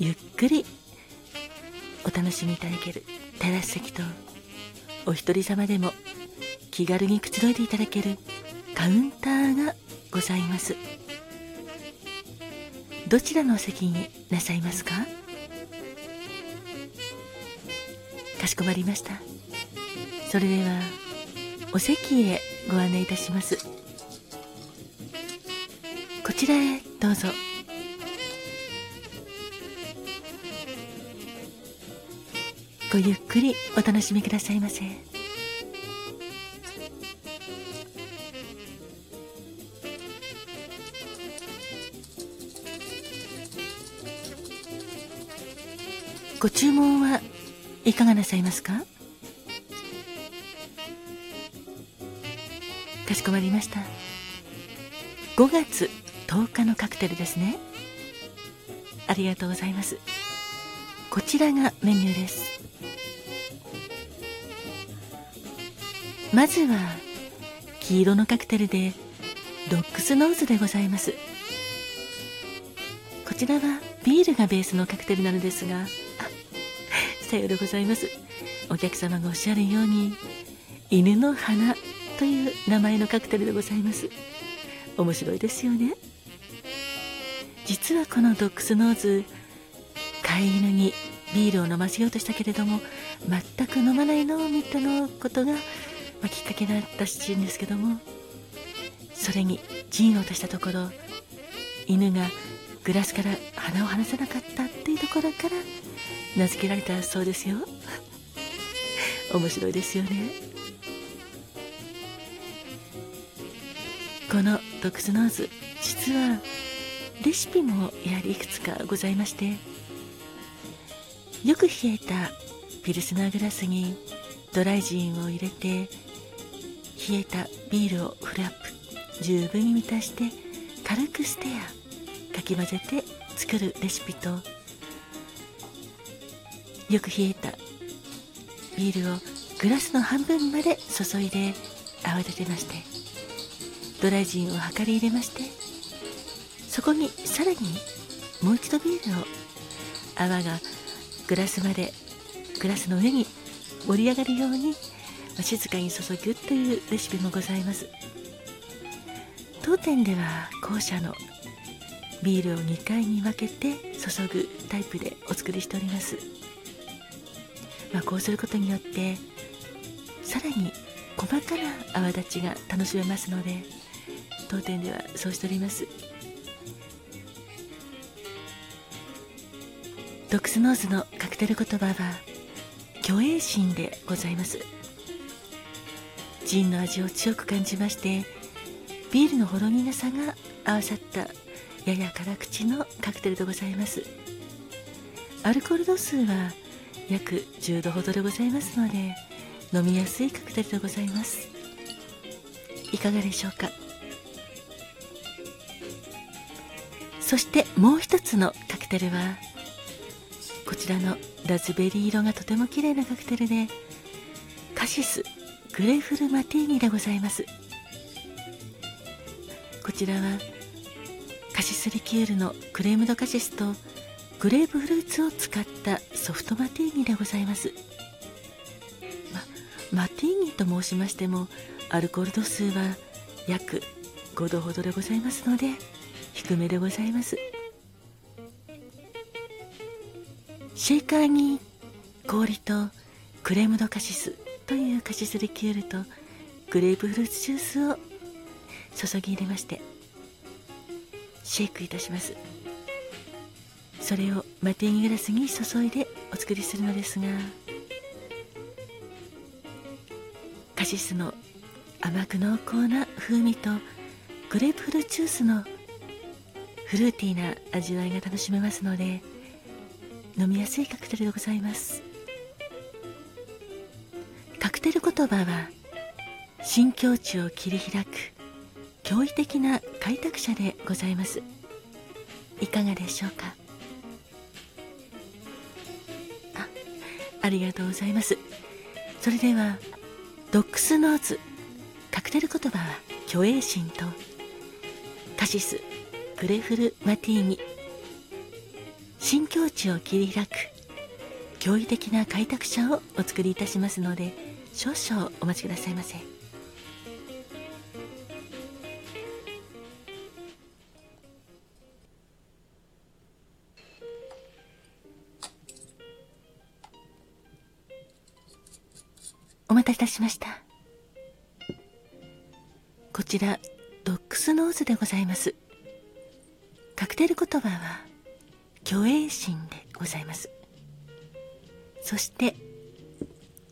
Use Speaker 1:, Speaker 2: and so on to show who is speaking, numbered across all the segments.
Speaker 1: ゆっくりお楽しみいただけるテラス席とお一人様でも気軽にくつろいでいただけるカウンターがございますどちらのお席になさいますかかしこまりましたそれではお席へご案内いたしますこちらへどうぞごゆっくりお楽しみくださいませ。ご注文はいかがなさいますか？かしこまりました。5月10日のカクテルですね。ありがとうございます。こちらがメニューです。まずは黄色のカクテルでドックスノーズでございます。こちらはビールがベースのカクテルなのですがさようでございます。お客様がおっしゃるように犬の花という名前のカクテルでございます。面白いですよね。実はこのドッグスノーズ飼い犬にビールを飲ませようとしたけれども全く飲まないのを見たのことが、きっかけだったらしいんですけどもそれに陣を落としたところ犬がグラスから鼻を離さなかったっていうところから名付けられたそうですよ。面白いですよね。このドクスノーズ実はレシピもやはりいくつかございましてよく冷えたピルスナーグラスにドライジンを入れて冷えたビールをフルアップ十分に満たして軽くステアかき混ぜて作るレシピとよく冷えたビールをグラスの半分まで注いで泡立てましてドライジンを量り入れましてそこにさらにもう一度ビールを泡がグラスまでグラスの上に盛り上がるように静かに注ぐというレシピもございます。当店では後者のビールを2回に分けて注ぐタイプでお作りしております。まあ、こうすることによってさらに細かな泡立ちが楽しめますので当店ではそうしております。ドクスノーズのカクテル言葉は虚栄心でございます。ジンの味を強く感じましてビールのほろ苦さが合わさったやや辛口のカクテルでございます。アルコール度数は約10度ほどでございますので飲みやすいカクテルでございます。いかがでしょうか？そしてもう一つのカクテルはこちらのラズベリー色がとても綺麗なカクテルでカシスグレーフルマティーニでございます。こちらはカシスリキュールのクレームドカシスとグレープフルーツを使ったソフトマティーニでございます、ま、マティーニと申しましてもアルコール度数は約5度ほどでございますので低めでございます。シェイカーに氷とクレームドカシス。というカシスリキュールとグレープフルーツジュースを注ぎ入れましてシェイクいたします。それをマティーニグラスに注いでお作りするのですがカシスの甘く濃厚な風味とグレープフルーツジュースのフルーティーな味わいが楽しめますので飲みやすいカクテルでございます。言葉は新境地を切り開く驚異的な開拓者でございます。いかがでしょうか？あありがとうございます。それではドックスノーズカクテル言葉は虚栄心とカシスグレフルマティーニ。新境地を切り開く驚異的な開拓者をお作りいたしますので少々お待ちくださいませ。お待たせいたしました。こちらドックスノーズでございます。カクテル言葉は虚栄心でございます。そして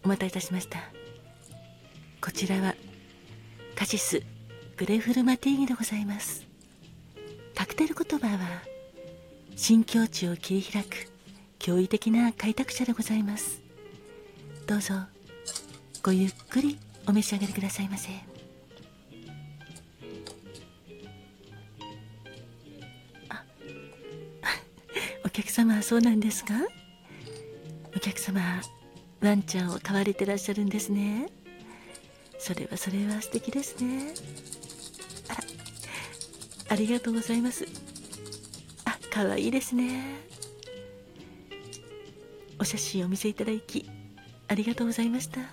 Speaker 1: お待たせいたしました。こちらはカシスグレフルマティーニでございます。カクテル言葉は新境地を切り開く驚異的な開拓者でございます。どうぞごゆっくりお召し上がりくださいませ。お。客様はそうなんですか？お客様ワンちゃんを飼われてらっしゃるんですね。それはそれは素敵ですね。あらありがとうございます。あ可愛いですね。お写真お見せいただきありがとうございました。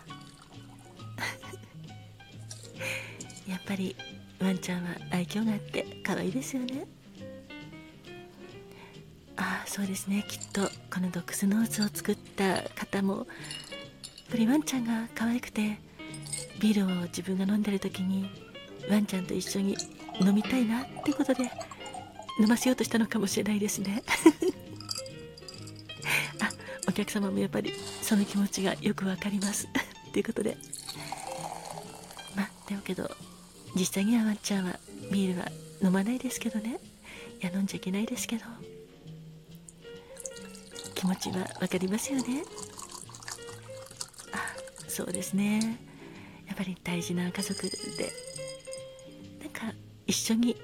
Speaker 1: やっぱりワンちゃんは愛嬌があって可愛いですよね。あそうですね。きっとこのドックスノーズを作った方もプリワンちゃんが可愛くてビールを自分が飲んでる時にワンちゃんと一緒に飲みたいなってことで飲ませようとしたのかもしれないですね。あお客様もやっぱりその気持ちがよくわかります。ということで。まあでもけど実際にはワンちゃんはビールは飲まないですけどね。いや飲んじゃいけないですけど。気持ちは分かりますよね。あそうですね。っぱり大事な家族で。なんか一緒に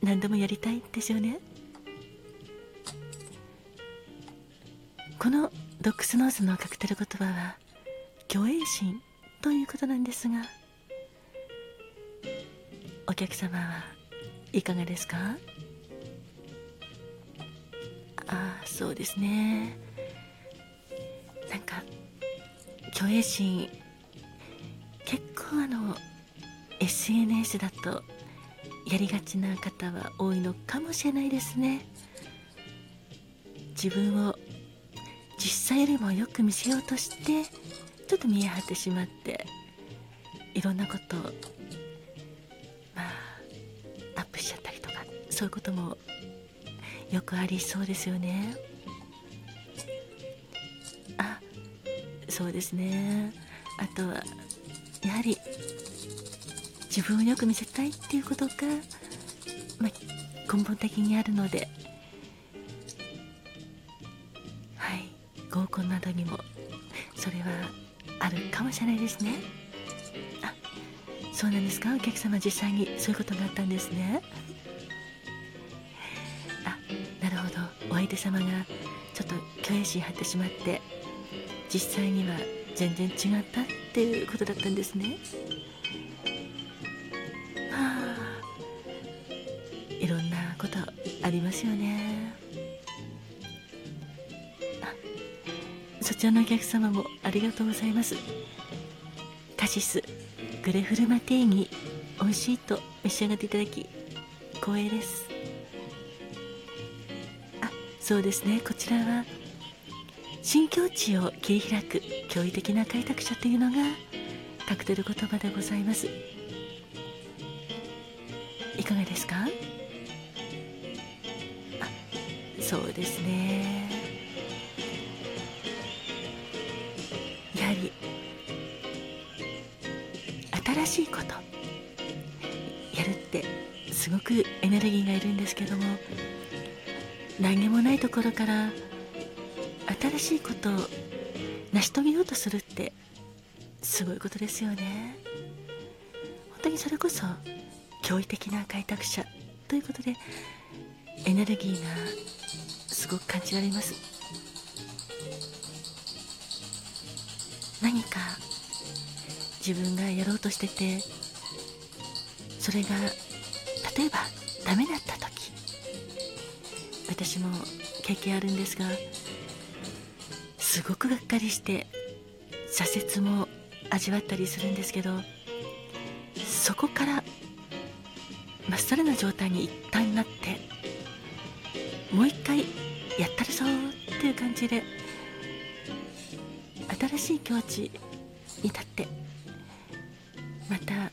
Speaker 1: 何でもやりたいんですよね。このドックスノーズのカクテル言葉は虚栄心ということなんですがお客様はいかがですか？ああそうですね。なんか虚栄心結構あの SNS だとやりがちな方は多いのかもしれないですね。自分を実際よりもよく見せようとしてちょっと見え張ってしまっていろんなことをまあアップしちゃったりとかそういうこともよくありそうですよね。あそうですね。あとはやはり自分をよく見せたいっていうことが、まあ、根本的にあるので。はい。合コンなどにもそれはあるかもしれないですね。あそうなんですか？お客様実際にそういうことがあったんですね。あなるほど。お相手様がちょっと虚栄心張ってしまって実際には全然違ったっていうことだったんですね。りますよね。そちらのお客様もありがとうございます。カシスグレフルマティーニ美味しいと召し上がっていただき光栄です。あそうですね。こちらは新境地を切り開く驚異的な開拓者というのがカクテル言葉でございます。いかがですか？そうですね。やはり新しいことやるってすごくエネルギーがいるんですけども何もないところから新しいことを成し遂げようとするってすごいことですよね。本当にそれこそ驚異的な開拓者ということでエネルギーがすごく感じられます。何か自分がやろうとしててそれが例えばダメだった時私も経験あるんですがすごくがっかりして挫折も味わったりするんですけどそこからまっさらな状態に一旦なってもう一回やったるぞっていう感じで新しい境地に立ってまた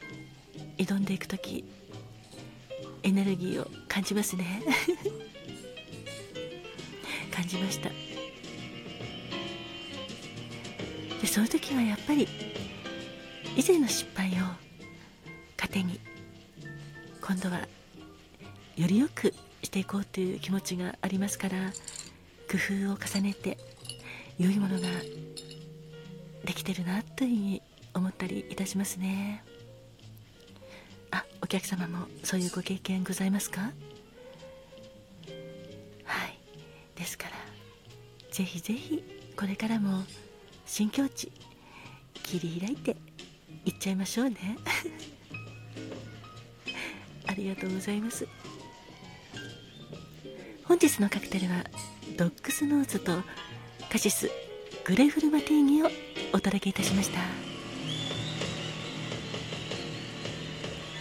Speaker 1: 挑んでいく時エネルギーを感じますね。感じました。でその時はやっぱり以前の失敗を糧に今度はよりよくしていこうという気持ちがありますから工夫を重ねて良いものができてるなというふうに思ったりいたしますね。あお客様もそういうご経験ございますか？はい。ですからぜひぜひこれからも新境地切り開いていっちゃいましょうね。ありがとうございます。日のカクテルはドッグスノーズとカシスグレフルマティーニをお届けいたしました。